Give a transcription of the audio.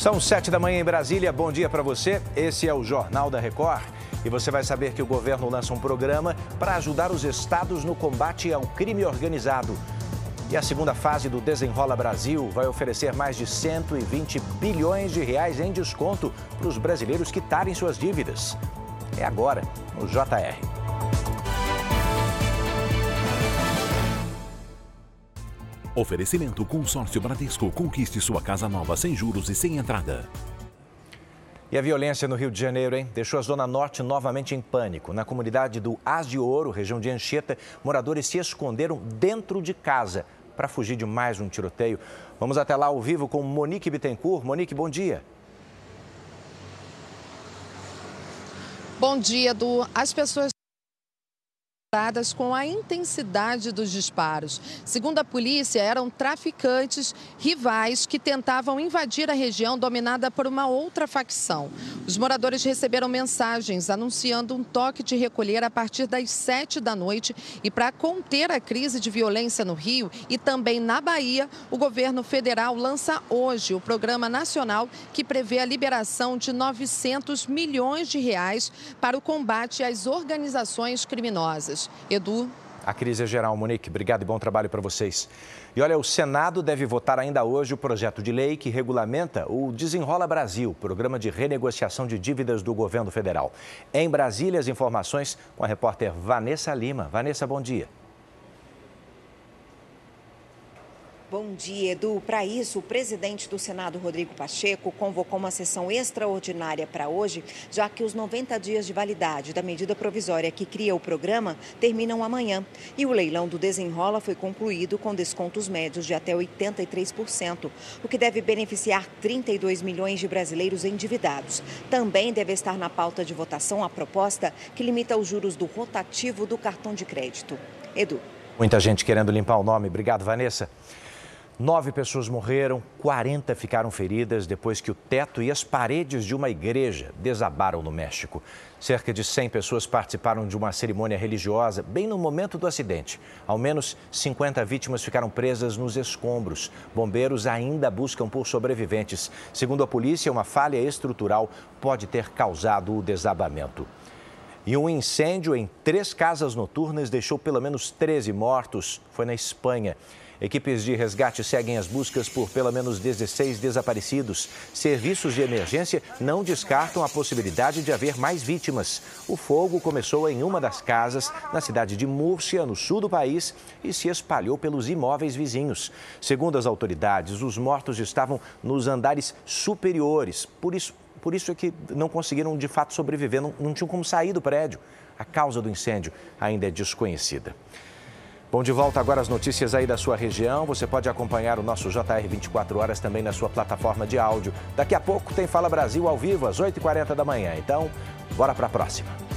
São sete da manhã em Brasília. Bom dia para você. Esse é o Jornal da Record. E você vai saber que o governo lança um programa para ajudar os estados no combate ao crime organizado. E a segunda fase do Desenrola Brasil vai oferecer mais de 120 bilhões de reais em desconto para os brasileiros quitarem suas dívidas. É agora, no JR. Oferecimento Consórcio Bradesco. Conquiste sua casa nova sem juros e sem entrada. E a violência no Rio de Janeiro, hein? Deixou a Zona Norte novamente em pânico. Na comunidade do As de Ouro, região de Anchieta, moradores se esconderam dentro de casa para fugir de mais um tiroteio. Vamos até lá ao vivo com Monique Bittencourt. Monique, bom dia. Bom dia, Edu. As pessoas com a intensidade dos disparos. Segundo a polícia, eram traficantes rivais que tentavam invadir a região dominada por uma outra facção. Os moradores receberam mensagens anunciando um toque de recolher a partir das sete da noite e para conter a crise de violência no Rio e também na Bahia, o governo federal lança hoje o Programa Nacional que prevê a liberação de 900 milhões de reais para o combate às organizações criminosas. Edu. A crise é geral, Monique. Obrigado e bom trabalho para vocês. E olha, o Senado deve votar ainda hoje o projeto de lei que regulamenta o Desenrola Brasil, programa de renegociação de dívidas do governo federal. Em Brasília, as informações com a repórter Vanessa Lima. Vanessa, bom dia. Bom dia, Edu. Para isso, o presidente do Senado, Rodrigo Pacheco, convocou uma sessão extraordinária para hoje, já que os 90 dias de validade da medida provisória que cria o programa terminam amanhã. E o leilão do Desenrola foi concluído com descontos médios de até 83%, o que deve beneficiar 32 milhões de brasileiros endividados. Também deve estar na pauta de votação a proposta que limita os juros do rotativo do cartão de crédito. Edu. Muita gente querendo limpar o nome. Obrigado, Vanessa. Nove pessoas morreram, 40 ficaram feridas depois que o teto e as paredes de uma igreja desabaram no México. Cerca de 100 pessoas participaram de uma cerimônia religiosa bem no momento do acidente. Ao menos 50 vítimas ficaram presas nos escombros. Bombeiros ainda buscam por sobreviventes. Segundo a polícia, uma falha estrutural pode ter causado o desabamento. E um incêndio em três casas noturnas deixou pelo menos 13 mortos. Foi na Espanha. Equipes de resgate seguem as buscas por pelo menos 16 desaparecidos. Serviços de emergência não descartam a possibilidade de haver mais vítimas. O fogo começou em uma das casas na cidade de Múrcia, no sul do país, e se espalhou pelos imóveis vizinhos. Segundo as autoridades, os mortos estavam nos andares superiores. Por isso, por isso é que não conseguiram de fato sobreviver, não, não tinham como sair do prédio. A causa do incêndio ainda é desconhecida. Bom, de volta agora as notícias aí da sua região. Você pode acompanhar o nosso JR 24 horas também na sua plataforma de áudio. Daqui a pouco tem Fala Brasil ao vivo às 8h40 da manhã. Então, bora para a próxima.